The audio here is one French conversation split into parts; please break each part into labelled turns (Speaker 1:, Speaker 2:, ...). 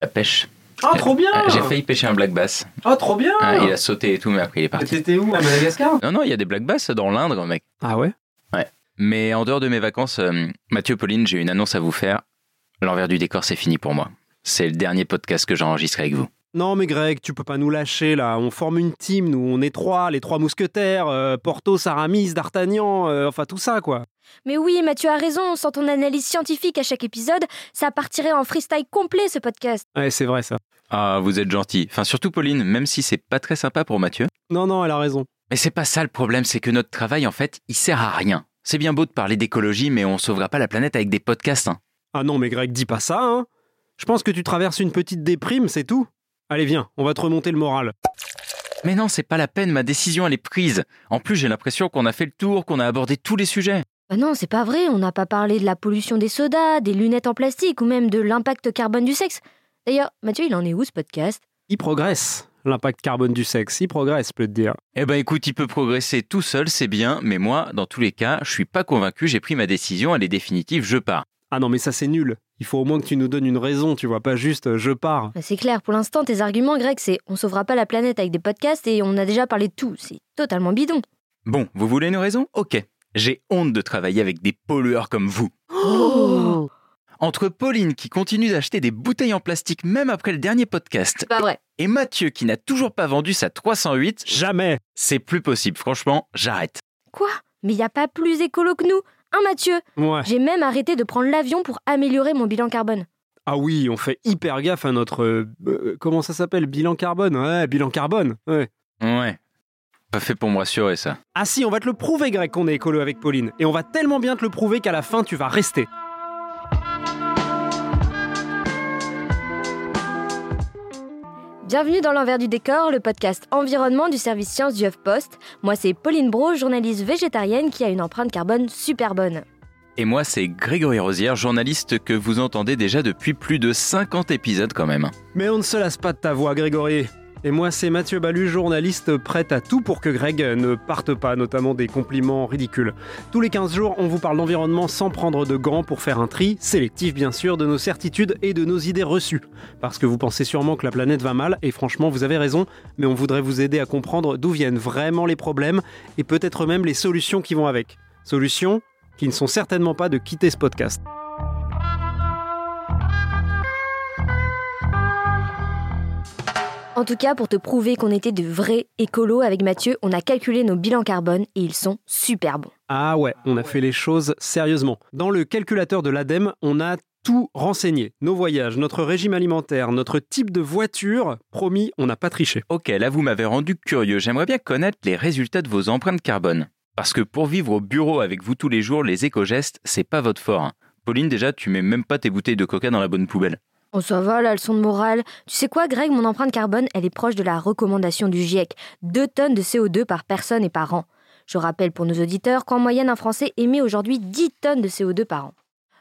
Speaker 1: La pêche.
Speaker 2: Oh, trop bien
Speaker 1: Euh, J'ai failli pêcher un black bass.
Speaker 2: Oh, trop bien
Speaker 1: Ah, il a sauté et tout, mais après il est parti.
Speaker 2: T'étais où À Madagascar?
Speaker 1: Non, non, il y a des black bass dans l'Indre, mec.
Speaker 2: Ah ouais?
Speaker 1: Mais en dehors de mes vacances, euh, Mathieu, Pauline, j'ai une annonce à vous faire. L'envers du décor, c'est fini pour moi. C'est le dernier podcast que j'enregistre avec vous.
Speaker 3: Non mais Greg, tu peux pas nous lâcher là. On forme une team, nous, on est trois, les trois mousquetaires, euh, Porthos, Aramis, D'Artagnan, euh, enfin tout ça quoi.
Speaker 4: Mais oui, Mathieu a raison, sans ton analyse scientifique à chaque épisode, ça partirait en freestyle complet ce podcast.
Speaker 3: Ouais, c'est vrai ça.
Speaker 1: Ah, vous êtes gentil. Enfin, surtout Pauline, même si c'est pas très sympa pour Mathieu.
Speaker 3: Non, non, elle a raison.
Speaker 1: Mais c'est pas ça le problème, c'est que notre travail, en fait, il sert à rien. C'est bien beau de parler d'écologie, mais on sauvera pas la planète avec des podcasts. hein.
Speaker 3: Ah non mais Greg, dis pas ça, hein. Je pense que tu traverses une petite déprime, c'est tout. Allez viens, on va te remonter le moral.
Speaker 1: Mais non, c'est pas la peine, ma décision elle est prise. En plus, j'ai l'impression qu'on a fait le tour, qu'on a abordé tous les sujets.
Speaker 4: Bah non, c'est pas vrai, on n'a pas parlé de la pollution des sodas, des lunettes en plastique ou même de l'impact carbone du sexe. D'ailleurs, Mathieu, il en est où ce podcast?
Speaker 3: Il progresse. L'impact carbone du sexe, il progresse, je peux te dire.
Speaker 1: Eh ben écoute, il peut progresser tout seul, c'est bien, mais moi, dans tous les cas, je suis pas convaincu, j'ai pris ma décision, elle est définitive, je pars.
Speaker 3: Ah non mais ça c'est nul. Il faut au moins que tu nous donnes une raison, tu vois, pas juste euh, je pars.
Speaker 4: Bah, C'est clair, pour l'instant, tes arguments, Greg, c'est on sauvera pas la planète avec des podcasts et on a déjà parlé de tout. C'est totalement bidon.
Speaker 1: Bon, vous voulez une raison? Ok. J'ai honte de travailler avec des pollueurs comme vous.
Speaker 4: Oh
Speaker 1: Entre Pauline qui continue d'acheter des bouteilles en plastique même après le dernier podcast,
Speaker 4: pas vrai.
Speaker 1: et Mathieu qui n'a toujours pas vendu sa 308,
Speaker 3: Jamais.
Speaker 1: c'est plus possible, franchement, j'arrête.
Speaker 4: Quoi? Mais y a pas plus écolo que nous Hein, Mathieu?
Speaker 3: Ouais.
Speaker 4: J'ai même arrêté de prendre l'avion pour améliorer mon bilan carbone.
Speaker 3: Ah oui, on fait hyper gaffe à notre... euh, euh, comment ça s'appelle? Bilan carbone? Ouais, bilan carbone. Ouais.
Speaker 1: Ouais. Pas fait pour me rassurer ça.
Speaker 3: Ah si, on va te le prouver, Greg, qu'on est écolo avec Pauline. Et on va tellement bien te le prouver qu'à la fin, tu vas rester.
Speaker 4: Bienvenue dans l'envers du décor, le podcast environnement du service sciences du HuffPost. Moi, c'est Pauline Bro, journaliste végétarienne qui a une empreinte carbone super bonne.
Speaker 1: Et moi, c'est Grégory Rosière, journaliste que vous entendez déjà depuis plus de 50 épisodes quand même.
Speaker 3: Mais on ne se lasse pas de ta voix, Grégory. Et moi, c'est Mathieu Balu, journaliste prêt à tout pour que Greg ne parte pas, notamment des compliments ridicules. Tous les 15 jours, on vous parle d'environnement sans prendre de gants pour faire un tri, sélectif bien sûr, de nos certitudes et de nos idées reçues. Parce que vous pensez sûrement que la planète va mal, et franchement, vous avez raison, mais on voudrait vous aider à comprendre d'où viennent vraiment les problèmes, et peut-être même les solutions qui vont avec. Solutions qui ne sont certainement pas de quitter ce podcast.
Speaker 4: En tout cas, pour te prouver qu'on était de vrais écolos avec Mathieu, on a calculé nos bilans carbone et ils sont super bons.
Speaker 3: Ah ouais, on a fait les choses sérieusement. Dans le calculateur de l'ADEME, on a tout renseigné. Nos voyages, notre régime alimentaire, notre type de voiture. Promis, on n'a pas triché.
Speaker 1: Ok, là vous m'avez rendu curieux, j'aimerais bien connaître les résultats de vos empreintes carbone. Parce que pour vivre au bureau avec vous tous les jours, les éco-gestes, c'est pas votre fort. hein. Pauline, déjà, tu mets même pas tes bouteilles de coca dans la bonne poubelle.
Speaker 4: Oh ça va, la leçon de morale. Tu sais quoi, Greg, mon empreinte carbone, elle est proche de la recommandation du GIEC. 2 tonnes de CO2 par personne et par an. Je rappelle pour nos auditeurs qu'en moyenne, un Français émet aujourd'hui 10 tonnes de CO2 par an.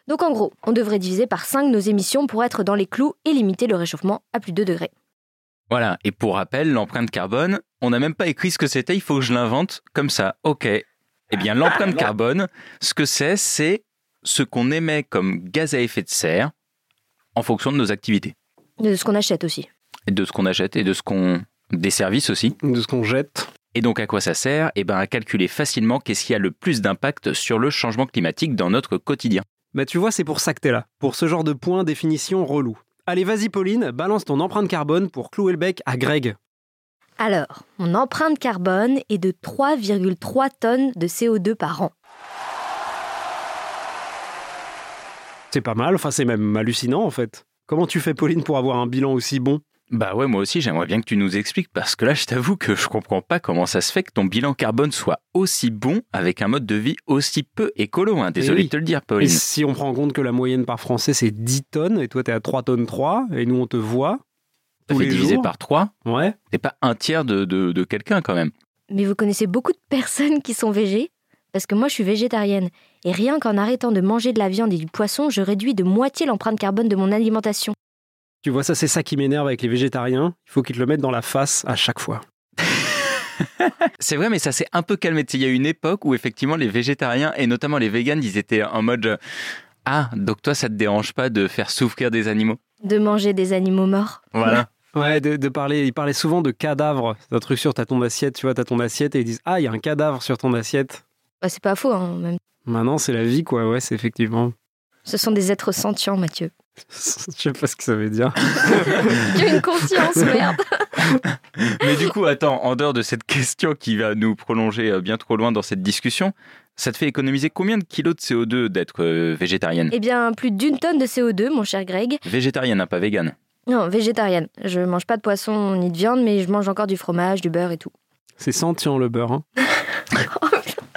Speaker 4: Donc en gros, on devrait diviser par 5 nos émissions pour être dans les clous et limiter le réchauffement à plus de 2 degrés.
Speaker 1: Voilà, et pour rappel, l'empreinte carbone, on n'a même pas écrit ce que c'était, il faut que je l'invente comme ça. Ok. Eh bien, l'empreinte carbone, ce que c'est, c'est ce qu'on émet comme gaz à effet de serre en fonction de nos activités.
Speaker 4: De ce qu'on achète aussi.
Speaker 1: Et de ce qu'on achète et de ce qu'on... des services aussi.
Speaker 3: De ce qu'on jette.
Speaker 1: Et donc à quoi ça sert? Eh bien à calculer facilement qu'est-ce qui a le plus d'impact sur le changement climatique dans notre quotidien.
Speaker 3: Bah tu vois, c'est pour ça que t'es là. Pour ce genre de point, définition relou. Allez, vas-y Pauline, balance ton empreinte carbone pour clouer le bec à Greg.
Speaker 4: Alors, mon empreinte carbone est de 3,3 tonnes de CO2 par an.
Speaker 3: C'est pas mal, enfin c'est même hallucinant en fait. Comment tu fais Pauline pour avoir un bilan aussi bon?
Speaker 1: Bah ouais, moi aussi, j'aimerais bien que tu nous expliques parce que là, je t'avoue que je comprends pas comment ça se fait que ton bilan carbone soit aussi bon avec un mode de vie aussi peu écolo. Hein. Désolé
Speaker 3: oui.
Speaker 1: de te le dire,
Speaker 3: Et
Speaker 1: Pauline.
Speaker 3: si on prend en compte que la moyenne par Français c'est 10 tonnes et toi t'es à 3 tonnes 3 et nous on te voit tous
Speaker 1: fait diviser
Speaker 3: jours.
Speaker 1: par 3,
Speaker 3: Ouais.
Speaker 1: t'es pas un tiers de, de, de quelqu'un quand même.
Speaker 4: Mais vous connaissez beaucoup de personnes qui sont végés Parce que moi, je suis végétarienne. Et rien qu'en arrêtant de manger de la viande et du poisson, je réduis de moitié l'empreinte carbone de mon alimentation.
Speaker 3: Tu vois, ça c'est ça qui m'énerve avec les végétariens. Il faut qu'ils te le mettent dans la face à chaque fois.
Speaker 1: C'est vrai, mais ça s'est un peu calmé. Il y a eu une époque où effectivement les végétariens et notamment les véganes, ils étaient en mode euh, Ah, donc toi, ça te dérange pas de faire souffrir des animaux?
Speaker 4: De manger des animaux morts.
Speaker 1: Voilà.
Speaker 3: Ouais, de, de parler, ils parlaient souvent de cadavres. C'est un truc sur ta ton assiette, tu vois, t'as ton assiette et ils disent Ah, il y a un cadavre sur ton assiette.
Speaker 4: Bah, c'est pas faux, hein, même.
Speaker 3: Maintenant, c'est la vie, quoi. Ouais, c'est effectivement.
Speaker 4: Ce sont des êtres sentients, Mathieu.
Speaker 3: Je sais pas ce que ça veut dire.
Speaker 4: J'ai une conscience, merde.
Speaker 1: Mais du coup, attends, en dehors de cette question qui va nous prolonger euh, bien trop loin dans cette discussion, ça te fait économiser combien de kilos de CO2 d'être euh, végétarienne?
Speaker 4: Eh bien, plus d'une tonne de CO2, mon cher Greg.
Speaker 1: Végétarienne, hein, pas végane.
Speaker 4: Non, végétarienne. Je mange pas de poisson ni de viande, mais je mange encore du fromage, du beurre et tout.
Speaker 3: C'est sentient le beurre. Hein.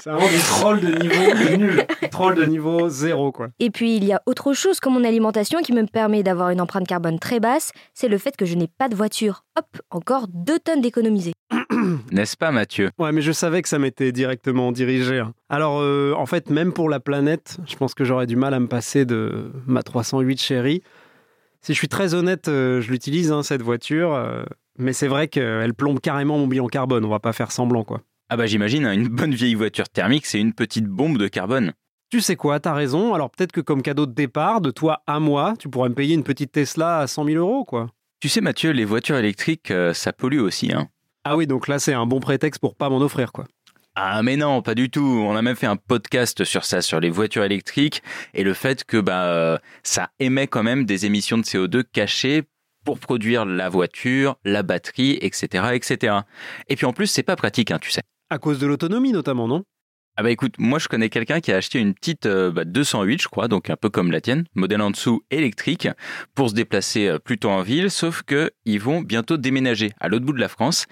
Speaker 3: C'est vraiment des trolls de niveau nul. Trolls de niveau zéro, quoi.
Speaker 4: Et puis, il y a autre chose que mon alimentation qui me permet d'avoir une empreinte carbone très basse, c'est le fait que je n'ai pas de voiture. Hop, encore deux tonnes d'économisées.
Speaker 1: N'est-ce pas, Mathieu?
Speaker 3: Ouais, mais je savais que ça m'était directement dirigé. hein. Alors, euh, en fait, même pour la planète, je pense que j'aurais du mal à me passer de ma 308 chérie. Si je suis très honnête, euh, je l'utilise, hein, cette voiture. euh, mais c'est vrai qu'elle plombe carrément mon bilan carbone. On va pas faire semblant, quoi.
Speaker 1: Ah bah j'imagine, une bonne vieille voiture thermique, c'est une petite bombe de carbone.
Speaker 3: Tu sais quoi, t'as raison. Alors peut-être que comme cadeau de départ, de toi à moi, tu pourrais me payer une petite Tesla à 100 000 euros, quoi.
Speaker 1: Tu sais, Mathieu, les voitures électriques, euh, ça pollue aussi. Hein.
Speaker 3: Ah oui, donc là, c'est un bon prétexte pour pas m'en offrir, quoi.
Speaker 1: Ah mais non, pas du tout. On a même fait un podcast sur ça, sur les voitures électriques et le fait que bah ça émet quand même des émissions de CO2 cachées pour produire la voiture, la batterie, etc., etc. Et puis en plus, c'est pas pratique, hein, tu sais.
Speaker 3: À cause de l'autonomie, notamment, non?
Speaker 1: Ah bah écoute, moi je connais quelqu'un qui a acheté une petite euh, bah, 208, je crois, donc un peu comme la tienne, modèle en dessous électrique, pour se déplacer euh, plutôt en ville, sauf que ils vont bientôt déménager à l'autre bout de la France.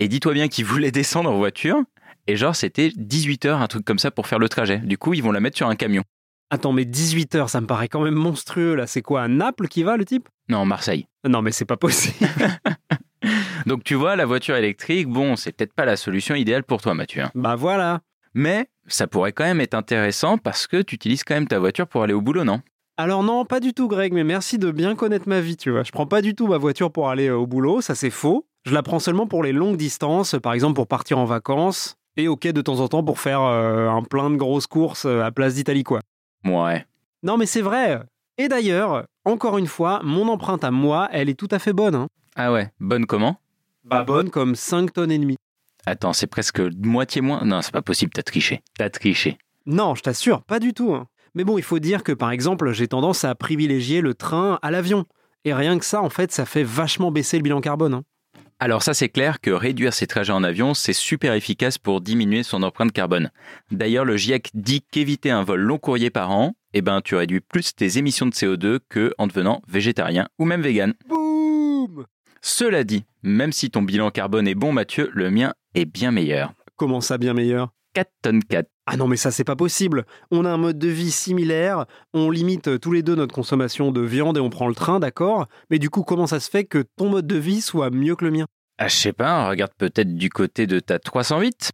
Speaker 1: Et dis-toi bien qu'ils voulaient descendre en voiture, et genre c'était 18 heures, un truc comme ça pour faire le trajet. Du coup, ils vont la mettre sur un camion.
Speaker 3: Attends, mais 18 heures, ça me paraît quand même monstrueux, là. C'est quoi, à Naples qui va, le type?
Speaker 1: Non, Marseille.
Speaker 3: Non, mais c'est pas possible.
Speaker 1: Donc tu vois, la voiture électrique, bon, c'est peut-être pas la solution idéale pour toi, Mathieu. hein.
Speaker 3: bah voilà.
Speaker 1: Mais ça pourrait quand même être intéressant parce que tu utilises quand même ta voiture pour aller au boulot, non?
Speaker 3: Alors non, pas du tout, Greg, mais merci de bien connaître ma vie, tu vois. Je prends pas du tout ma voiture pour aller euh, au boulot, ça c'est faux. Je la prends seulement pour les longues distances, par exemple pour partir en vacances, et ok de temps en temps pour faire euh, un plein de grosses courses euh, à Place d'Italie, quoi.
Speaker 1: Ouais.
Speaker 3: Non, mais c'est vrai. Et d'ailleurs, encore une fois, mon empreinte à moi, elle est tout à fait bonne. Hein.
Speaker 1: Ah ouais, bonne comment
Speaker 3: Bah bonne comme 5 tonnes et demie.
Speaker 1: Attends, c'est presque moitié moins. Non, c'est pas possible, t'as triché. T'as triché.
Speaker 3: Non, je t'assure, pas du tout. hein. Mais bon, il faut dire que par exemple, j'ai tendance à privilégier le train à l'avion. Et rien que ça, en fait, ça fait vachement baisser le bilan carbone. hein.
Speaker 1: Alors ça c'est clair que réduire ses trajets en avion, c'est super efficace pour diminuer son empreinte carbone. D'ailleurs, le GIEC dit qu'éviter un vol long courrier par an, eh ben tu réduis plus tes émissions de CO2 que en devenant végétarien ou même vegan. Cela dit, même si ton bilan carbone est bon Mathieu, le mien est bien meilleur.
Speaker 3: Comment ça, bien meilleur?
Speaker 1: 4 tonnes 4.
Speaker 3: Ah non, mais ça, c'est pas possible. On a un mode de vie similaire, on limite tous les deux notre consommation de viande et on prend le train, d'accord? Mais du coup, comment ça se fait que ton mode de vie soit mieux que le mien?
Speaker 1: Ah, je sais pas, regarde peut-être du côté de ta 308.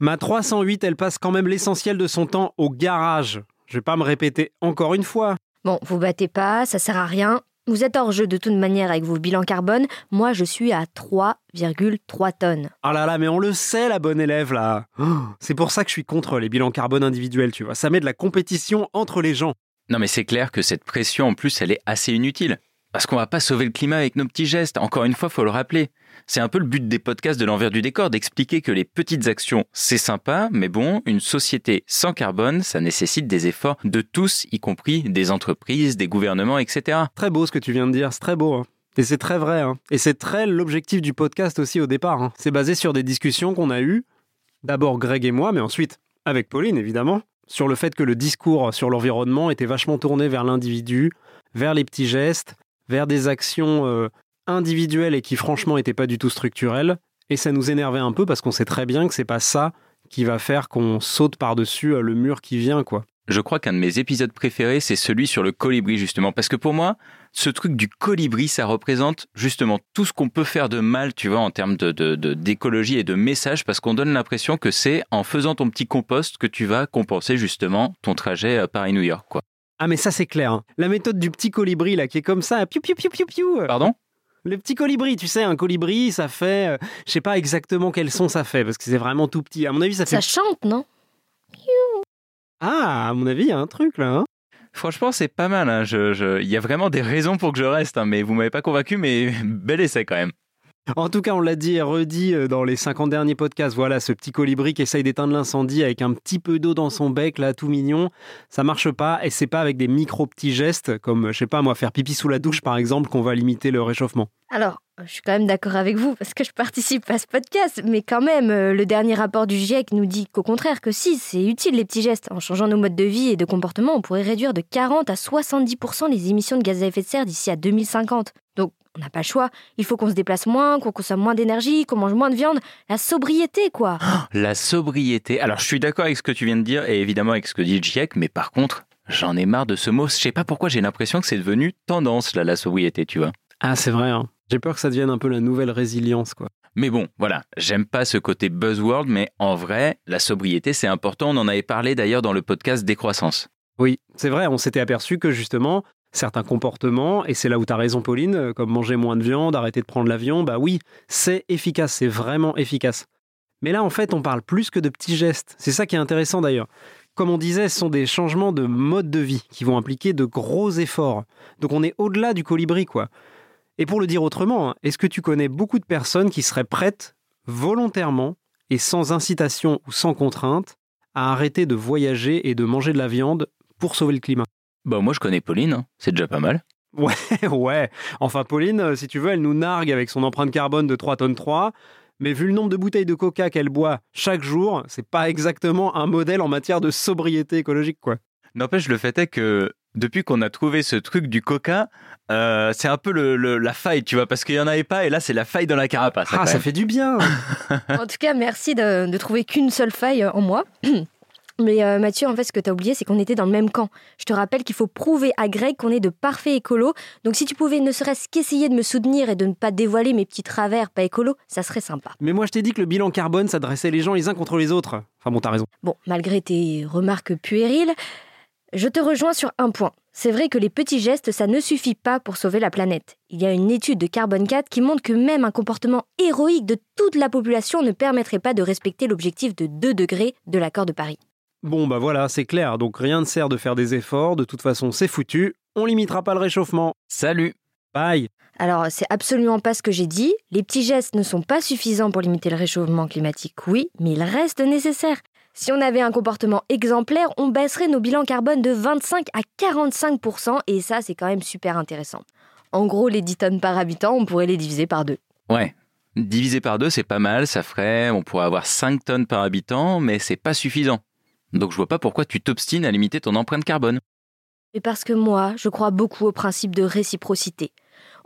Speaker 3: Ma 308, elle passe quand même l'essentiel de son temps au garage. Je vais pas me répéter encore une fois.
Speaker 4: Bon, vous battez pas, ça sert à rien. Vous êtes hors jeu de toute manière avec vos bilans carbone. Moi, je suis à 3,3 tonnes.
Speaker 3: Ah là là, mais on le sait, la bonne élève, là. Oh, C'est pour ça que je suis contre les bilans carbone individuels, tu vois. Ça met de la compétition entre les gens.
Speaker 1: Non mais c'est clair que cette pression en plus elle est assez inutile. Parce qu'on va pas sauver le climat avec nos petits gestes, encore une fois faut le rappeler. C'est un peu le but des podcasts de l'envers du décor, d'expliquer que les petites actions c'est sympa, mais bon, une société sans carbone, ça nécessite des efforts de tous, y compris des entreprises, des gouvernements, etc.
Speaker 3: Très beau ce que tu viens de dire, c'est très beau. hein. Et c'est très vrai. hein. Et c'est très l'objectif du podcast aussi au départ. hein. C'est basé sur des discussions qu'on a eues, d'abord Greg et moi, mais ensuite avec Pauline évidemment, sur le fait que le discours sur l'environnement était vachement tourné vers l'individu, vers les petits gestes, vers des actions euh, individuels et qui franchement n'étaient pas du tout structurels. Et ça nous énervait un peu parce qu'on sait très bien que c'est pas ça qui va faire qu'on saute par-dessus euh, le mur qui vient, quoi.
Speaker 1: Je crois qu'un de mes épisodes préférés, c'est celui sur le colibri, justement. Parce que pour moi, ce truc du colibri, ça représente justement tout ce qu'on peut faire de mal, tu vois, en termes de, d'écologie et de message, parce qu'on donne l'impression que c'est en faisant ton petit compost que tu vas compenser justement ton trajet euh, Paris-New York, quoi.
Speaker 3: Ah, mais ça, c'est clair. hein. La méthode du petit colibri, là, qui est comme ça, piou, piou, piou, piou, piou.
Speaker 1: Pardon?
Speaker 3: Le petit colibri, tu sais, un colibri, ça fait. euh, je sais pas exactement quel son ça fait, parce que c'est vraiment tout petit. À mon avis, ça fait.
Speaker 4: Ça chante, non?
Speaker 3: Ah, à mon avis, il y a un truc là. hein.
Speaker 1: Franchement, c'est pas mal. hein. Je- je- Il y a vraiment des raisons pour que je reste, hein, mais vous m'avez pas convaincu, mais bel essai quand même.
Speaker 3: En tout cas, on l'a dit et redit euh, dans les 50 derniers podcasts. Voilà, ce petit colibri qui essaye d'éteindre l'incendie avec un petit peu d'eau dans son bec, là, tout mignon. Ça marche pas et c'est pas avec des micro petits gestes comme, je sais pas, moi, faire pipi sous la douche par exemple, qu'on va limiter le réchauffement.
Speaker 4: Alors, je suis quand même d'accord avec vous parce que je participe à ce podcast, mais quand même, euh, le dernier rapport du GIEC nous dit qu'au contraire, que si, c'est utile les petits gestes. En changeant nos modes de vie et de comportement, on pourrait réduire de 40 à 70% les émissions de gaz à effet de serre d'ici à 2050. Donc, on n'a pas le choix. Il faut qu'on se déplace moins, qu'on consomme moins d'énergie, qu'on mange moins de viande. La sobriété, quoi.
Speaker 1: La sobriété. Alors, je suis d'accord avec ce que tu viens de dire et évidemment avec ce que dit le GIEC, mais par contre, j'en ai marre de ce mot. Je sais pas pourquoi j'ai l'impression que c'est devenu tendance, là, la sobriété, tu vois.
Speaker 3: Ah, c'est vrai, hein. J'ai peur que ça devienne un peu la nouvelle résilience, quoi.
Speaker 1: Mais bon, voilà, j'aime pas ce côté buzzword, mais en vrai, la sobriété, c'est important. On en avait parlé d'ailleurs dans le podcast Décroissance.
Speaker 3: Oui, c'est vrai, on s'était aperçu que justement, certains comportements, et c'est là où tu as raison Pauline, euh, comme manger moins de viande, arrêter de prendre l'avion, bah oui, c'est efficace, c'est vraiment efficace. Mais là, en fait, on parle plus que de petits gestes. C'est ça qui est intéressant d'ailleurs. Comme on disait, ce sont des changements de mode de vie qui vont impliquer de gros efforts. Donc on est au-delà du colibri, quoi. Et pour le dire autrement, est-ce que tu connais beaucoup de personnes qui seraient prêtes, volontairement et sans incitation ou sans contrainte, à arrêter de voyager et de manger de la viande pour sauver le climat?
Speaker 1: Bah, moi, je connais Pauline, hein. c'est déjà pas mal.
Speaker 3: Ouais, ouais. Enfin, Pauline, euh, si tu veux, elle nous nargue avec son empreinte carbone de 3 tonnes 3. Mais vu le nombre de bouteilles de coca qu'elle boit chaque jour, c'est pas exactement un modèle en matière de sobriété écologique, quoi.
Speaker 1: N'empêche, le fait est que depuis qu'on a trouvé ce truc du coca, euh, c'est un peu le, le- la faille, tu vois, parce qu'il y en avait pas, et là, c'est la faille dans la carapace.
Speaker 3: Ah, ça fait du bien
Speaker 4: En tout cas, merci de, de trouver qu'une seule faille euh, en moi. Mais euh, Mathieu, en fait, ce que tu as oublié, c'est qu'on était dans le même camp. Je te rappelle qu'il faut prouver à Greg qu'on est de parfaits écolos. Donc si tu pouvais ne serait-ce qu'essayer de me soutenir et de ne pas dévoiler mes petits travers pas écolos, ça serait sympa.
Speaker 3: Mais moi, je t'ai dit que le bilan carbone, ça dressait les gens les uns contre les autres. Enfin bon, t'as raison.
Speaker 4: Bon, malgré tes remarques puériles, je te rejoins sur un point. C'est vrai que les petits gestes, ça ne suffit pas pour sauver la planète. Il y a une étude de Carbone 4 qui montre que même un comportement héroïque de toute la population ne permettrait pas de respecter l'objectif de 2 degrés de l'accord de Paris.
Speaker 3: Bon, bah voilà, c'est clair. Donc rien ne sert de faire des efforts. De toute façon, c'est foutu. On limitera pas le réchauffement.
Speaker 1: Salut
Speaker 3: Bye
Speaker 4: Alors, c'est absolument pas ce que j'ai dit. Les petits gestes ne sont pas suffisants pour limiter le réchauffement climatique, oui, mais ils restent nécessaires. Si on avait un comportement exemplaire, on baisserait nos bilans carbone de 25 à 45% et ça, c'est quand même super intéressant. En gros, les 10 tonnes par habitant, on pourrait les diviser par deux.
Speaker 1: Ouais. Divisé par deux, c'est pas mal, ça ferait, on pourrait avoir 5 tonnes par habitant, mais c'est pas suffisant. Donc je vois pas pourquoi tu t'obstines à limiter ton empreinte carbone.
Speaker 4: Mais parce que moi, je crois beaucoup au principe de réciprocité.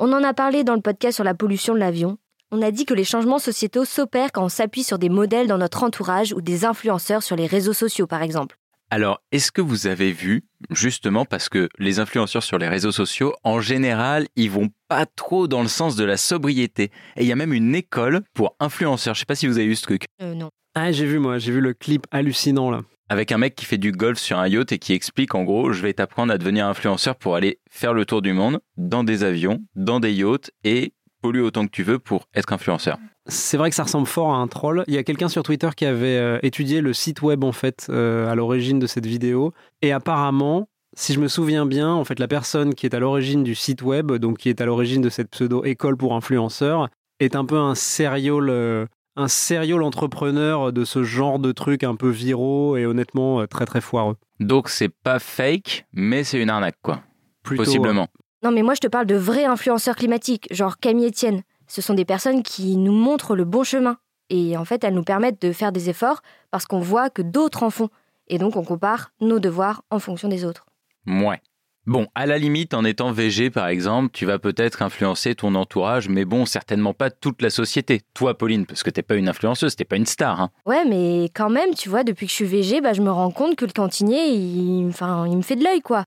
Speaker 4: On en a parlé dans le podcast sur la pollution de l'avion. On a dit que les changements sociétaux s'opèrent quand on s'appuie sur des modèles dans notre entourage ou des influenceurs sur les réseaux sociaux, par exemple.
Speaker 1: Alors, est-ce que vous avez vu, justement parce que les influenceurs sur les réseaux sociaux, en général, ils vont pas trop dans le sens de la sobriété. Et il y a même une école pour influenceurs. Je sais pas si vous avez vu ce truc.
Speaker 4: Euh, non.
Speaker 3: Ah, j'ai vu, moi, j'ai vu le clip hallucinant, là.
Speaker 1: Avec un mec qui fait du golf sur un yacht et qui explique en gros, je vais t'apprendre à devenir influenceur pour aller faire le tour du monde dans des avions, dans des yachts et polluer autant que tu veux pour être influenceur.
Speaker 3: C'est vrai que ça ressemble fort à un troll. Il y a quelqu'un sur Twitter qui avait euh, étudié le site web en fait euh, à l'origine de cette vidéo et apparemment, si je me souviens bien, en fait la personne qui est à l'origine du site web, donc qui est à l'origine de cette pseudo école pour influenceurs, est un peu un serial euh, un serial entrepreneur de ce genre de trucs un peu viraux et honnêtement très très foireux.
Speaker 1: Donc c'est pas fake, mais c'est une arnaque quoi.
Speaker 3: Plutôt,
Speaker 1: Possiblement.
Speaker 4: Non, mais moi, je te parle de vrais influenceurs climatiques, genre Camille Etienne. Ce sont des personnes qui nous montrent le bon chemin. Et en fait, elles nous permettent de faire des efforts parce qu'on voit que d'autres en font. Et donc, on compare nos devoirs en fonction des autres.
Speaker 1: Ouais. Bon, à la limite, en étant VG par exemple, tu vas peut-être influencer ton entourage, mais bon, certainement pas toute la société. Toi, Pauline, parce que t'es pas une influenceuse, t'es pas une star. Hein.
Speaker 4: Ouais, mais quand même, tu vois, depuis que je suis VG, bah, je me rends compte que le cantinier, il, enfin, il me fait de l'œil, quoi.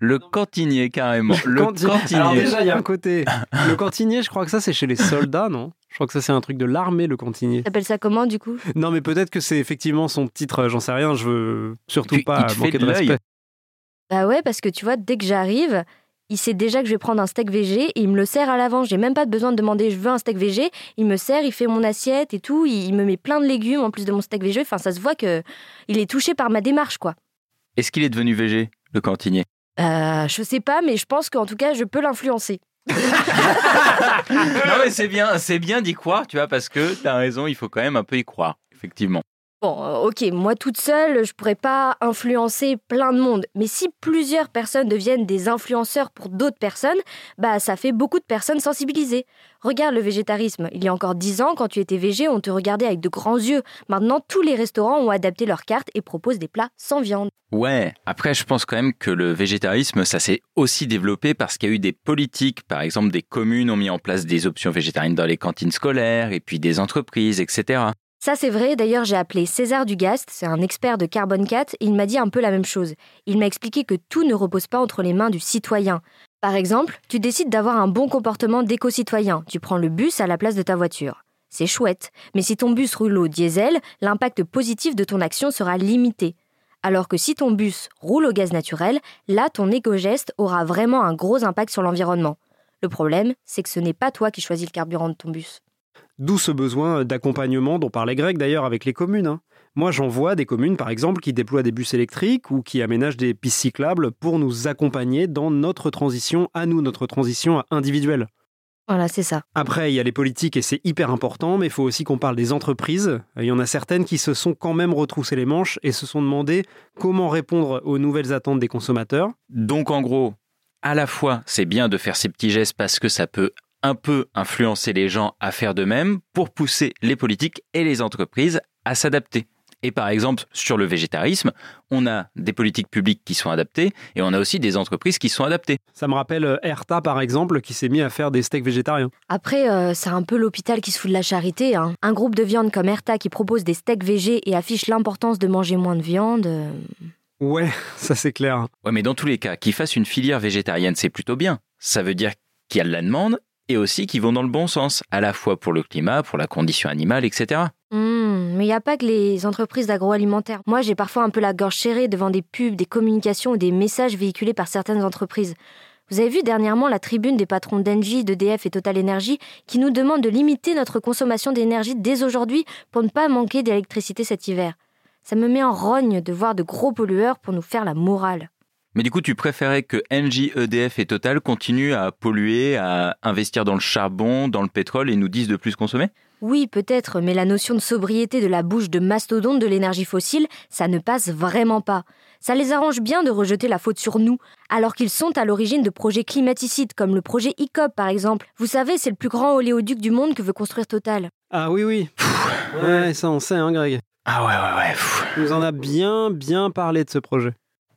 Speaker 1: Le cantinier, carrément. Le cantinier.
Speaker 3: Alors déjà, il y a un côté. Le cantinier, je crois que ça, c'est chez les soldats, non? Je crois que ça, c'est un truc de l'armée, le cantinier.
Speaker 4: T'appelles ça comment, du coup?
Speaker 3: Non, mais peut-être que c'est effectivement son titre, euh, j'en sais rien, je veux surtout
Speaker 1: Puis,
Speaker 3: pas manquer
Speaker 1: de
Speaker 3: respect.
Speaker 4: Bah ouais, parce que tu vois, dès que j'arrive, il sait déjà que je vais prendre un steak VG et il me le sert à l'avant. J'ai même pas besoin de demander je veux un steak VG. Il me sert, il fait mon assiette et tout. Il il me met plein de légumes en plus de mon steak VG. Enfin, ça se voit que il est touché par ma démarche, quoi.
Speaker 1: Est-ce qu'il est devenu VG, le cantinier?
Speaker 4: Euh, je sais pas, mais je pense qu'en tout cas, je peux l'influencer.
Speaker 1: Non, mais c'est bien, c'est bien d'y croire, tu vois, parce que t'as raison, il faut quand même un peu y croire, effectivement.
Speaker 4: Bon, euh, ok, moi toute seule, je pourrais pas influencer plein de monde. Mais si plusieurs personnes deviennent des influenceurs pour d'autres personnes, bah ça fait beaucoup de personnes sensibilisées. Regarde le végétarisme. Il y a encore dix ans, quand tu étais végé, on te regardait avec de grands yeux. Maintenant, tous les restaurants ont adapté leurs cartes et proposent des plats sans viande.
Speaker 1: Ouais, après je pense quand même que le végétarisme, ça s'est aussi développé parce qu'il y a eu des politiques, par exemple des communes ont mis en place des options végétariennes dans les cantines scolaires, et puis des entreprises, etc.
Speaker 4: Ça c'est vrai, d'ailleurs j'ai appelé César Dugast, c'est un expert de Carbone 4, et il m'a dit un peu la même chose. Il m'a expliqué que tout ne repose pas entre les mains du citoyen. Par exemple, tu décides d'avoir un bon comportement d'éco-citoyen, tu prends le bus à la place de ta voiture. C'est chouette, mais si ton bus roule au diesel, l'impact positif de ton action sera limité. Alors que si ton bus roule au gaz naturel, là ton éco-geste aura vraiment un gros impact sur l'environnement. Le problème, c'est que ce n'est pas toi qui choisis le carburant de ton bus.
Speaker 3: D'où ce besoin d'accompagnement dont parlait Greg d'ailleurs avec les communes. hein. Moi, j'en vois des communes, par exemple, qui déploient des bus électriques ou qui aménagent des pistes cyclables pour nous accompagner dans notre transition à nous, notre transition individuelle.
Speaker 4: Voilà, c'est ça.
Speaker 3: Après, il y a les politiques et c'est hyper important, mais il faut aussi qu'on parle des entreprises. Il y en a certaines qui se sont quand même retroussées les manches et se sont demandé comment répondre aux nouvelles attentes des consommateurs.
Speaker 1: Donc en gros, à la fois, c'est bien de faire ces petits gestes parce que ça peut un peu influencer les gens à faire de même pour pousser les politiques et les entreprises à s'adapter. Et par exemple, sur le végétarisme, on a des politiques publiques qui sont adaptées et on a aussi des entreprises qui sont adaptées.
Speaker 3: Ça me rappelle euh, Erta, par exemple, qui s'est mis à faire des steaks végétariens.
Speaker 4: Après, euh, c'est un peu l'hôpital qui se fout de la charité. hein. Un groupe de viande comme Erta qui propose des steaks végés et affiche l'importance de manger moins de viande. euh,
Speaker 3: Ouais, ça c'est clair.
Speaker 1: Ouais, mais dans tous les cas, qu'ils fassent une filière végétarienne, c'est plutôt bien. Ça veut dire qu'il y a de la demande et aussi qu'ils vont dans le bon sens, à la fois pour le climat, pour la condition animale, etc.
Speaker 4: hmm, mais il n'y a pas que les entreprises d'agroalimentaire. Moi, j'ai parfois un peu la gorge serrée devant des pubs, des communications ou des messages véhiculés par certaines entreprises. Vous avez vu dernièrement la tribune des patrons d'Engie, d'EDF et Total Energy qui nous demandent de limiter notre consommation d'énergie dès aujourd'hui pour ne pas manquer d'électricité cet hiver. Ça me met en rogne de voir de gros pollueurs pour nous faire la morale.
Speaker 1: Mais du coup, tu préférais que Engie, EDF et Total continuent à polluer, à investir dans le charbon, dans le pétrole et nous disent de plus consommer?
Speaker 4: Oui, peut-être, mais la notion de sobriété de la bouche de mastodonte de l'énergie fossile, ça ne passe vraiment pas. Ça les arrange bien de rejeter la faute sur nous, alors qu'ils sont à l'origine de projets climaticides, comme le projet ICOP par exemple. Vous savez, c'est le plus grand oléoduc du monde que veut construire Total.
Speaker 3: Ah oui, oui. Ouais, ça on sait, hein, Greg.
Speaker 1: Ah ouais, ouais, ouais. pff.
Speaker 3: Nous en a bien, bien parlé de ce projet.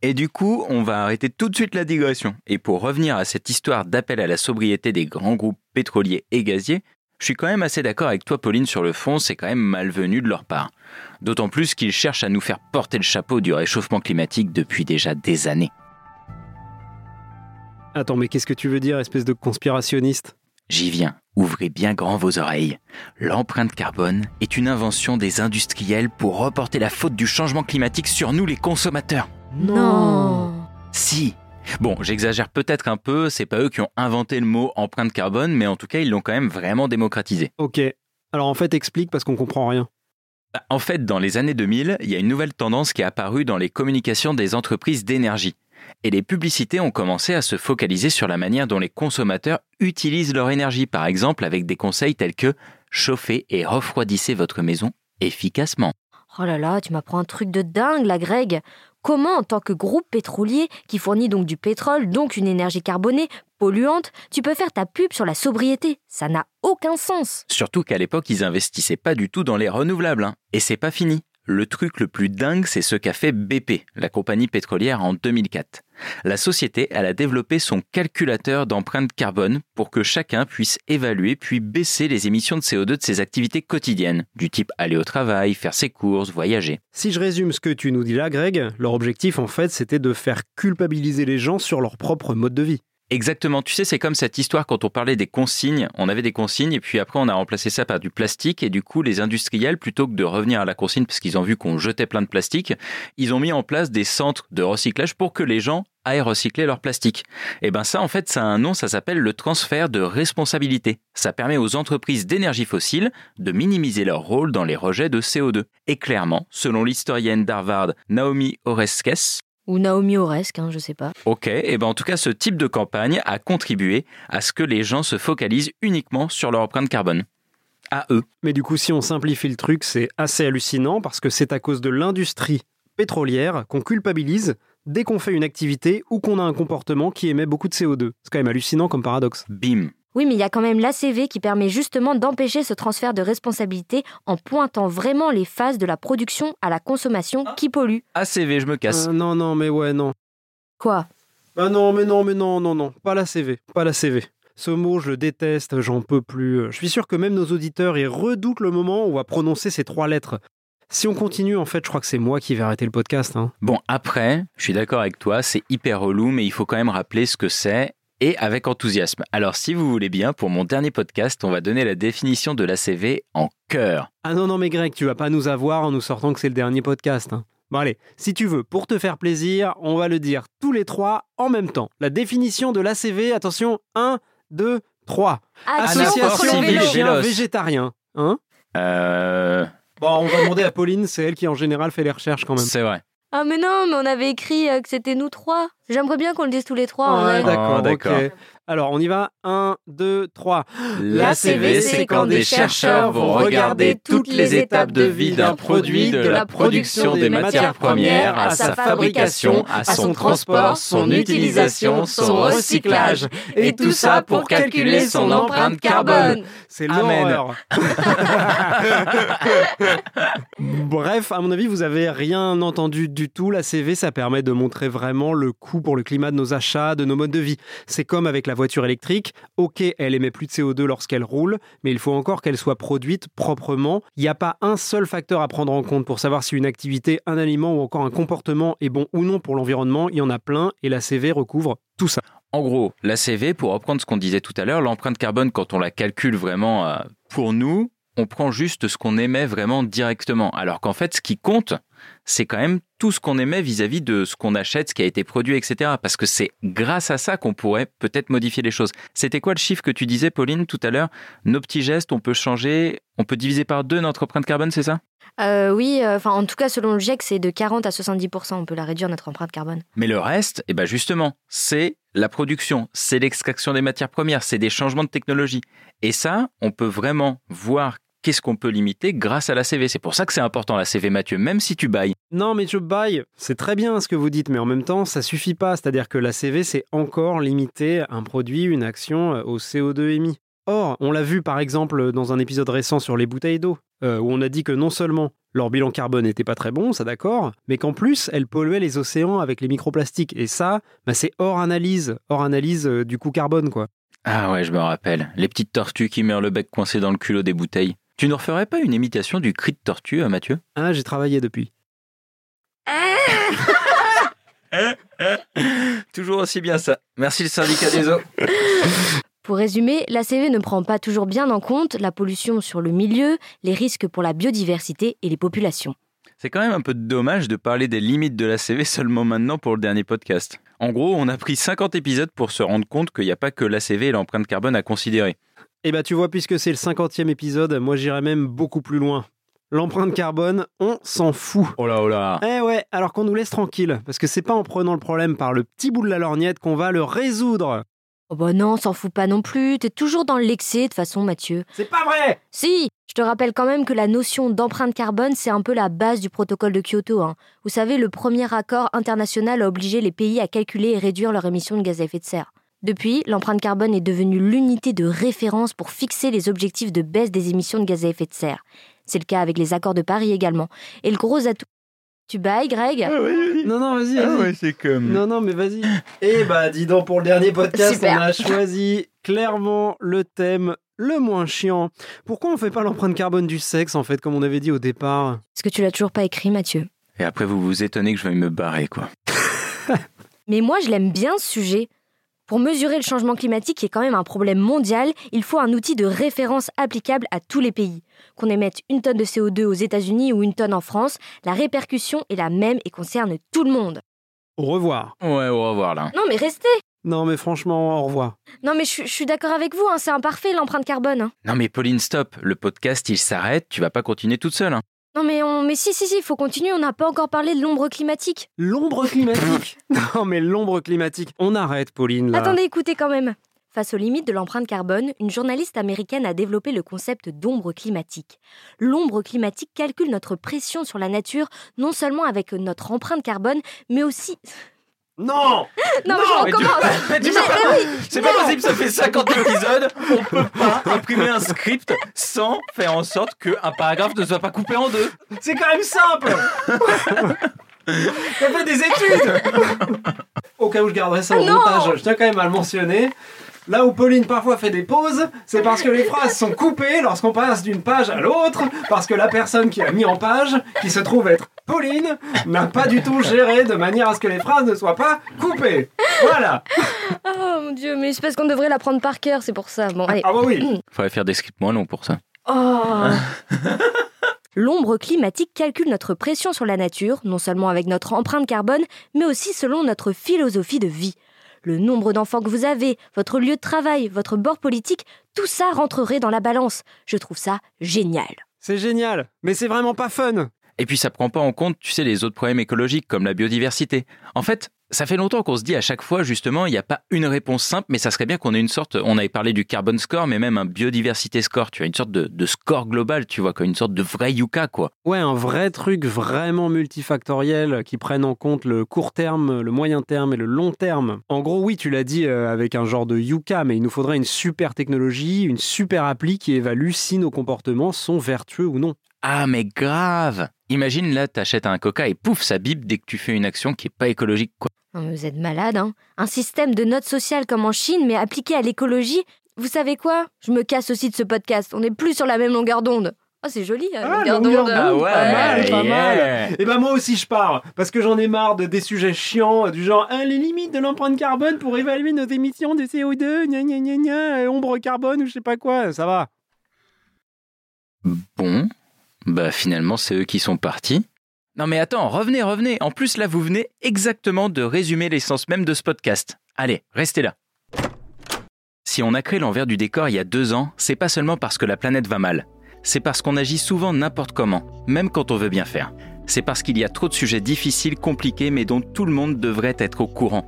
Speaker 1: Et du coup, on va arrêter tout de suite la digression. Et pour revenir à cette histoire d'appel à la sobriété des grands groupes pétroliers et gaziers, je suis quand même assez d'accord avec toi, Pauline, sur le fond, c'est quand même malvenu de leur part. D'autant plus qu'ils cherchent à nous faire porter le chapeau du réchauffement climatique depuis déjà des années.
Speaker 3: Attends, mais qu'est-ce que tu veux dire, espèce de conspirationniste?
Speaker 1: J'y viens, ouvrez bien grand vos oreilles. L'empreinte carbone est une invention des industriels pour reporter la faute du changement climatique sur nous les consommateurs.
Speaker 4: Non.
Speaker 1: Si. Bon, j'exagère peut-être un peu, c'est pas eux qui ont inventé le mot empreinte carbone, mais en tout cas, ils l'ont quand même vraiment démocratisé.
Speaker 3: Ok. Alors en fait, explique parce qu'on comprend rien.
Speaker 1: Bah, En fait, dans les années 2000, il y a une nouvelle tendance qui est apparue dans les communications des entreprises d'énergie. Et les publicités ont commencé à se focaliser sur la manière dont les consommateurs utilisent leur énergie, par exemple avec des conseils tels que chauffez et refroidissez votre maison efficacement.
Speaker 4: Oh là là, tu m'apprends un truc de dingue, la Greg. Comment, en tant que groupe pétrolier, qui fournit donc du pétrole, donc une énergie carbonée, polluante, tu peux faire ta pub sur la sobriété? Ça n'a aucun sens.
Speaker 1: Surtout qu'à l'époque, ils investissaient pas du tout dans les renouvelables. hein. Et c'est pas fini. Le truc le plus dingue, c'est ce qu'a fait BP, la compagnie pétrolière, en 2004. La société, elle a développé son calculateur d'empreinte carbone pour que chacun puisse évaluer puis baisser les émissions de CO2 de ses activités quotidiennes, du type aller au travail, faire ses courses, voyager.
Speaker 3: Si je résume ce que tu nous dis là, Greg, leur objectif en fait c'était de faire culpabiliser les gens sur leur propre mode de vie.
Speaker 1: Exactement, tu sais, c'est comme cette histoire quand on parlait des consignes. On avait des consignes et puis après on a remplacé ça par du plastique et du coup les industriels, plutôt que de revenir à la consigne parce qu'ils ont vu qu'on jetait plein de plastique, ils ont mis en place des centres de recyclage pour que les gens aillent recycler leur plastique. Et ben ça en fait ça a un nom, ça s'appelle le transfert de responsabilité. Ça permet aux entreprises d'énergie fossile de minimiser leur rôle dans les rejets de CO2. Et clairement, selon l'historienne d'Harvard Naomi Oreskes,
Speaker 4: Ou Naomi Oresque, hein, je sais pas.
Speaker 1: Ok, et ben en tout cas, ce type de campagne a contribué à ce que les gens se focalisent uniquement sur leur empreinte carbone. À eux.
Speaker 3: Mais du coup, si on simplifie le truc, c'est assez hallucinant parce que c'est à cause de l'industrie pétrolière qu'on culpabilise dès qu'on fait une activité ou qu'on a un comportement qui émet beaucoup de CO2. C'est quand même hallucinant comme paradoxe.
Speaker 1: Bim.
Speaker 4: Oui, mais il y a quand même l'ACV qui permet justement d'empêcher ce transfert de responsabilité en pointant vraiment les phases de la production à la consommation qui polluent.
Speaker 1: ACV, je me casse.
Speaker 3: Euh, non, non, mais ouais, non.
Speaker 4: Quoi?
Speaker 3: Bah non, mais non, mais non, non, non. Pas la CV, pas la CV. Ce mot, je le déteste, j'en peux plus. Je suis sûr que même nos auditeurs, ils redoutent le moment où on va prononcer ces trois lettres. Si on continue, en fait, je crois que c'est moi qui vais arrêter le podcast. Hein.
Speaker 1: Bon, après, je suis d'accord avec toi, c'est hyper relou, mais il faut quand même rappeler ce que c'est et avec enthousiasme. Alors, si vous voulez bien, pour mon dernier podcast, on va donner la définition de l'ACV en cœur.
Speaker 3: Ah non, non, mais Greg, tu vas pas nous avoir en nous sortant que c'est le dernier podcast. hein. Bon, allez, si tu veux, pour te faire plaisir, on va le dire tous les trois en même temps. La définition de l'ACV, attention, 1, 2, 3.
Speaker 1: Association
Speaker 3: végétarien. Hein
Speaker 1: Euh,
Speaker 3: Bon, on va demander à Pauline, c'est elle qui en général fait les recherches quand même.
Speaker 1: c'est vrai.
Speaker 4: Ah mais non, mais on avait écrit euh, que c'était nous trois. J'aimerais bien qu'on le dise tous les trois. en vrai.
Speaker 3: d'accord,
Speaker 1: Oh, d'accord.
Speaker 3: ok. Alors, on y va. 1, 2, 3.
Speaker 4: L'ACV, c'est quand des chercheurs vont regarder toutes les étapes de vie d'un produit, de la production des matières premières à sa fabrication, à son transport, son utilisation, son recyclage. Et tout ça pour calculer son empreinte carbone.
Speaker 3: C'est
Speaker 1: Amen.
Speaker 3: l'horreur. Bref, à mon avis, vous avez rien entendu du tout. La CV, ça permet de montrer vraiment le coût pour le climat de nos achats, de nos modes de vie. C'est comme avec la voiture électrique. Ok, elle émet plus de CO2 lorsqu'elle roule, mais il faut encore qu'elle soit produite proprement. Il n'y a pas un seul facteur à prendre en compte pour savoir si une activité, un aliment ou encore un comportement est bon ou non pour l'environnement. Il y en a plein et la CV recouvre tout ça.
Speaker 1: En gros, l'ACV, pour reprendre ce qu'on disait tout à l'heure, l'empreinte carbone, quand on la calcule vraiment euh, pour nous, on prend juste ce qu'on émet vraiment directement. Alors qu'en fait, ce qui compte, c'est quand même tout ce qu'on émet vis-à-vis de ce qu'on achète, ce qui a été produit, etc. Parce que c'est grâce à ça qu'on pourrait peut-être modifier les choses. C'était quoi le chiffre que tu disais, Pauline, tout à l'heure? Nos petits gestes, on peut changer, on peut diviser par deux notre empreinte carbone, c'est ça?
Speaker 4: Euh, oui, euh, en tout cas selon le GIEC, c'est de 40 à 70%. On peut la réduire notre empreinte carbone.
Speaker 1: Mais le reste, eh ben justement, c'est la production, c'est l'extraction des matières premières, c'est des changements de technologie. Et ça, on peut vraiment voir qu'est-ce qu'on peut limiter grâce à la CV. C'est pour ça que c'est important la CV, Mathieu, même si tu bailles.
Speaker 3: Non, mais je baille. C'est très bien ce que vous dites, mais en même temps, ça suffit pas. C'est-à-dire que la CV, c'est encore limité un produit, une action euh, au CO2 émis. Or, on l'a vu par exemple dans un épisode récent sur les bouteilles d'eau, euh, où on a dit que non seulement leur bilan carbone n'était pas très bon, ça d'accord, mais qu'en plus, elles polluaient les océans avec les microplastiques. Et ça, bah, c'est hors analyse, hors analyse euh, du coût carbone, quoi.
Speaker 1: Ah ouais, je me rappelle. Les petites tortues qui meurent le bec coincé dans le culot des bouteilles. Tu ne referais pas une imitation du cri de tortue, euh, Mathieu?
Speaker 3: Ah, j'ai travaillé depuis.
Speaker 1: Toujours aussi bien ça. Merci le syndicat des eaux.
Speaker 4: Pour résumer, l'ACV ne prend pas toujours bien en compte la pollution sur le milieu, les risques pour la biodiversité et les populations.
Speaker 1: C'est quand même un peu dommage de parler des limites de la CV seulement maintenant pour le dernier podcast. En gros, on a pris 50 épisodes pour se rendre compte qu'il n'y a pas que l'ACV et l'empreinte carbone à considérer.
Speaker 3: Eh bah tu vois, puisque c'est le cinquantième épisode, moi j'irais même beaucoup plus loin. L'empreinte carbone, on s'en fout.
Speaker 1: Oh là oh là
Speaker 3: Eh ouais, alors qu'on nous laisse tranquille, parce que c'est pas en prenant le problème par le petit bout de la lorgnette qu'on va le résoudre.
Speaker 4: Oh bah non, s'en fout pas non plus, t'es toujours dans l'excès de façon Mathieu.
Speaker 3: C'est pas vrai
Speaker 4: Si, je te rappelle quand même que la notion d'empreinte carbone, c'est un peu la base du protocole de Kyoto. hein. Vous savez, le premier accord international a obligé les pays à calculer et réduire leurs émissions de gaz à effet de serre. Depuis, l'empreinte carbone est devenue l'unité de référence pour fixer les objectifs de baisse des émissions de gaz à effet de serre. C'est le cas avec les accords de Paris également. Et le gros atout... Tu bailles, Greg
Speaker 3: Non, non, vas-y,
Speaker 1: Ah ouais, c'est comme.
Speaker 3: Non, non, mais vas-y. Eh bah, dis donc, pour le dernier podcast,
Speaker 4: Super.
Speaker 3: on a choisi clairement le thème le moins chiant. Pourquoi on fait pas l'empreinte carbone du sexe, en fait, comme on avait dit au départ?
Speaker 4: Est-ce que tu l'as toujours pas écrit, Mathieu
Speaker 1: Et après, vous vous étonnez que je veuille me barrer, quoi.
Speaker 4: Mais moi, je l'aime bien ce sujet. Pour mesurer le changement climatique, qui est quand même un problème mondial, il faut un outil de référence applicable à tous les pays. Qu'on émette une tonne de CO2 aux États-Unis ou une tonne en France, la répercussion est la même et concerne tout le monde.
Speaker 3: Au revoir.
Speaker 1: Ouais, au revoir, là.
Speaker 4: Non mais restez
Speaker 3: Non, mais franchement, au revoir.
Speaker 4: Non mais je, suis- je suis d'accord avec vous, hein, c'est imparfait l'empreinte carbone. hein.
Speaker 1: Non, mais Pauline, stop. Le podcast, il s'arrête. Tu vas pas continuer toute seule, hein.
Speaker 4: Non mais, on, mais si si si, il faut continuer, on n'a pas encore parlé de l'ombre climatique.
Speaker 3: L'ombre climatique Non, mais l'ombre climatique. On arrête, Pauline, là.
Speaker 4: Attendez, écoutez quand même. Face aux limites de l'empreinte carbone, une journaliste américaine a développé le concept d'ombre climatique. L'ombre climatique calcule notre pression sur la nature, non seulement avec notre empreinte carbone, mais aussi...
Speaker 3: Non
Speaker 4: Non, je
Speaker 1: mais tu-
Speaker 4: recommence
Speaker 1: mais tu
Speaker 4: Mais-
Speaker 1: peux pas-
Speaker 4: oui,
Speaker 1: C'est pas possible, ça fait 50 épisodes. On peut pas imprimer un script sans faire en sorte qu'un paragraphe ne soit pas coupé en deux.
Speaker 3: C'est quand même simple T'as fait des études Au cas où je garderai ça au
Speaker 4: Ah
Speaker 3: montage, je tiens quand même à le mentionner. Là où Pauline parfois fait des pauses, c'est parce que les phrases sont coupées lorsqu'on passe d'une page à l'autre, parce que la personne qui a mis en page, qui se trouve être Pauline, n'a pas du tout géré de manière à ce que les phrases ne soient pas coupées. Voilà.
Speaker 4: Oh mon dieu, mais c'est parce qu'on devrait l'apprendre par cœur, c'est pour ça. Bon, allez.
Speaker 3: Ah bah oui.
Speaker 1: Faudrait faire des scripts moins longs pour ça.
Speaker 4: Oh L'ombre climatique calcule notre pression sur la nature, non seulement avec notre empreinte carbone, mais aussi selon notre philosophie de vie. Le nombre d'enfants que vous avez, votre lieu de travail, votre bord politique, tout ça rentrerait dans la balance. Je trouve ça génial.
Speaker 3: C'est génial, mais c'est vraiment pas fun.
Speaker 1: Et puis ça prend pas en compte, tu sais, les autres problèmes écologiques comme la biodiversité. En fait, ça fait longtemps qu'on se dit à chaque fois, justement, il n'y a pas une réponse simple, mais ça serait bien qu'on ait une sorte, on avait parlé du carbone score, mais même un biodiversité score, tu vois, une sorte de, de score global, tu vois, quoi, une sorte de vrai Yuka, quoi.
Speaker 3: Ouais, un vrai truc vraiment multifactoriel qui prenne en compte le court terme, le moyen terme et le long terme. En gros, oui, tu l'as dit euh, avec un genre de Yuka, mais il nous faudrait une super technologie, une super appli qui évalue si nos comportements sont vertueux ou non.
Speaker 1: Ah, mais grave Imagine là, t'achètes un coca et pouf, ça bip dès que tu fais une action qui est pas écologique, quoi.
Speaker 4: Non, mais vous êtes malade, hein Un système de notes sociales comme en Chine, mais appliqué à l'écologie Vous savez quoi? Je me casse aussi de ce podcast. On n'est plus sur la même longueur d'onde. Oh, c'est joli, hein,
Speaker 3: Ah,
Speaker 4: longueur
Speaker 3: longueur
Speaker 4: d'onde.
Speaker 3: d'onde, pas mal, pas
Speaker 1: yeah.
Speaker 3: mal. Et ben moi aussi je pars, parce que j'en ai marre de des sujets chiants, du genre Ah, les limites de l'empreinte carbone pour évaluer nos émissions de CO2, gna gna gna gna, ombre carbone ou je sais pas quoi, ça va.
Speaker 1: Bon, bah finalement c'est eux qui sont partis. Non mais attends, revenez, revenez. En plus là vous venez exactement de résumer l'essence même de ce podcast. Allez, restez là. Si on a créé l'envers du décor il y a deux ans, c'est pas seulement parce que la planète va mal. C'est parce qu'on agit souvent n'importe comment, même quand on veut bien faire. C'est parce qu'il y a trop de sujets difficiles, compliqués, mais dont tout le monde devrait être au courant.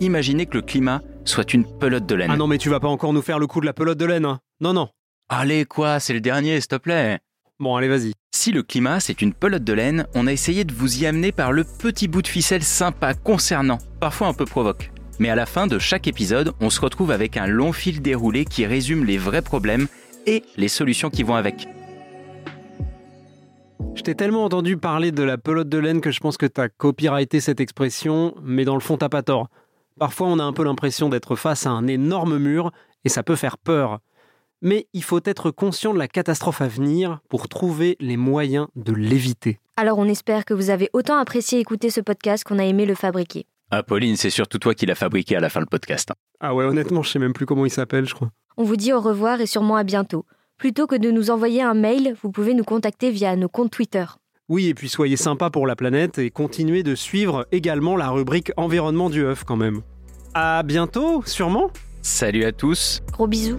Speaker 1: Imaginez que le climat soit une pelote de laine.
Speaker 3: Ah non mais tu vas pas encore nous faire le coup de la pelote de laine, hein. Non non.
Speaker 1: Allez quoi, c'est le dernier, s'il te plaît.
Speaker 3: Bon allez vas-y.
Speaker 1: Si le climat c'est une pelote de laine, on a essayé de vous y amener par le petit bout de ficelle sympa, concernant, parfois un peu provoque. Mais à la fin de chaque épisode, on se retrouve avec un long fil déroulé qui résume les vrais problèmes et les solutions qui vont avec.
Speaker 3: Je t'ai tellement entendu parler de la pelote de laine que je pense que t'as copyrighté cette expression, mais dans le fond t'as pas tort. Parfois on a un peu l'impression d'être face à un énorme mur et ça peut faire peur. Mais il faut être conscient de la catastrophe à venir pour trouver les moyens de l'éviter.
Speaker 4: Alors on espère que vous avez autant apprécié écouter ce podcast qu'on a aimé le fabriquer.
Speaker 1: Ah Pauline, c'est surtout toi qui l'as fabriqué à la fin le podcast. hein.
Speaker 3: Ah ouais honnêtement je sais même plus comment il s'appelle je crois.
Speaker 4: On vous dit au revoir et sûrement à bientôt. Plutôt que de nous envoyer un mail, vous pouvez nous contacter via nos comptes Twitter.
Speaker 3: Oui, et puis soyez sympa pour la planète et continuez de suivre également la rubrique environnement du œuf quand même. À bientôt, sûrement
Speaker 1: Salut à tous
Speaker 4: Gros bisous.